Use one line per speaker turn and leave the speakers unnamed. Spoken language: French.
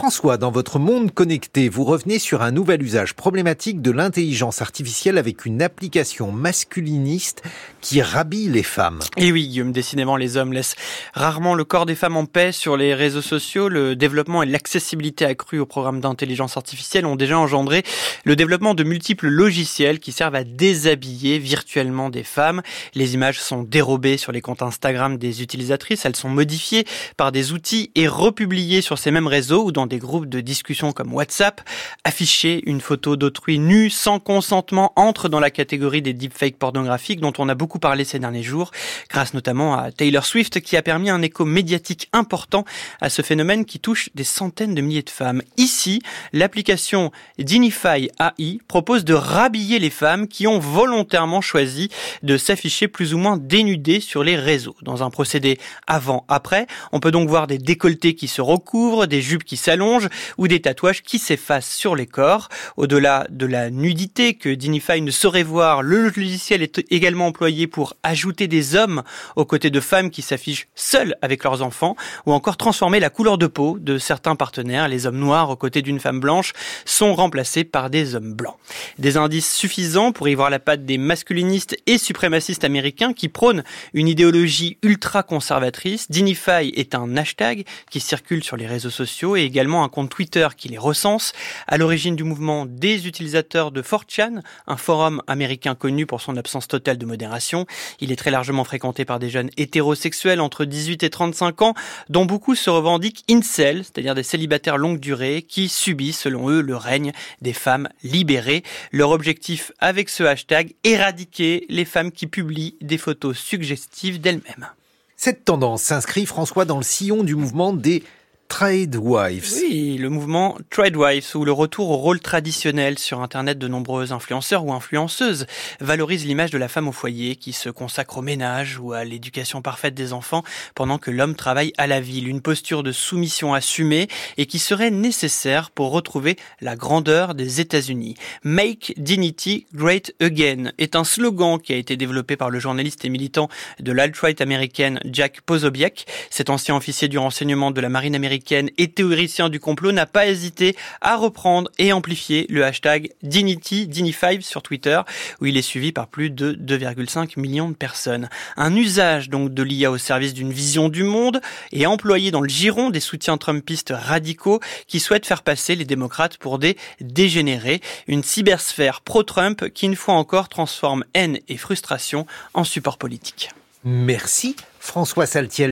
François, dans votre monde connecté, vous revenez sur un nouvel usage problématique de l'intelligence artificielle avec une application masculiniste qui rhabille les femmes.
Et oui, Guillaume, décidément, les hommes laissent rarement le corps des femmes en paix sur les réseaux sociaux. Le développement et l'accessibilité accrue aux programmes d'intelligence artificielle ont déjà engendré le développement de multiples logiciels qui servent à déshabiller virtuellement des femmes. Les images sont dérobées sur les comptes Instagram des utilisatrices, elles sont modifiées par des outils et republiées sur ces mêmes réseaux ou dans des groupes de discussion comme WhatsApp. Afficher une photo d'autrui nu sans consentement entre dans la catégorie des deepfakes pornographiques dont on a beaucoup parlé ces derniers jours, grâce notamment à Taylor Swift qui a permis un écho médiatique important à ce phénomène qui touche des centaines de milliers de femmes. Ici, l'application Dinify AI propose de rhabiller les femmes qui ont volontairement choisi de s'afficher plus ou moins dénudées sur les réseaux. Dans un procédé avant-après, on peut donc voir des décolletés qui se recouvrent, des jupes qui s'allongent ou des tatouages qui s'effacent sur les corps. Au-delà de la nudité que Dinify ne saurait voir, le logiciel est également employé pour ajouter des hommes aux côtés de femmes qui s'affichent seules avec leurs enfants ou encore transformer la couleur de peau de certains partenaires. Les hommes noirs aux côtés d'une femme blanche sont remplacés par des hommes blancs. Des indices suffisants pour y voir la patte des masculinistes et suprémacistes américains qui prônent une idéologie ultra conservatrice. Dinify est un hashtag qui circule sur les réseaux sociaux et également un compte Twitter qui les recense. À l'origine du mouvement des utilisateurs de 4chan, un forum américain connu pour son absence totale de modération. Il est très largement fréquenté par des jeunes hétérosexuels entre 18 et 35 ans, dont beaucoup se revendiquent incel, c'est-à-dire des célibataires longue durée qui subissent, selon eux, le règne des femmes libérées. Leur objectif avec ce hashtag, éradiquer les femmes qui publient des photos suggestives d'elles-mêmes.
Cette tendance s'inscrit, François, dans le sillon du mouvement des Trade Wives.
Oui, le mouvement Trade Wives, ou le retour au rôle traditionnel sur Internet de nombreux influenceurs ou influenceuses, valorise l'image de la femme au foyer qui se consacre au ménage ou à l'éducation parfaite des enfants pendant que l'homme travaille à la ville. Une posture de soumission assumée et qui serait nécessaire pour retrouver la grandeur des États-Unis. Make Dignity Great Again est un slogan qui a été développé par le journaliste et militant de l'alt-right américaine Jack Posobiec. Cet ancien officier du renseignement de la marine américaine et théoricien du complot n'a pas hésité à reprendre et amplifier le hashtag Dignity, Dini5 sur Twitter, où il est suivi par plus de 2,5 millions de personnes. Un usage donc de l'IA au service d'une vision du monde et employé dans le giron des soutiens trumpistes radicaux qui souhaitent faire passer les démocrates pour des dégénérés. Une cybersphère pro-Trump qui une fois encore transforme haine et frustration en support politique.
Merci François Saltiel.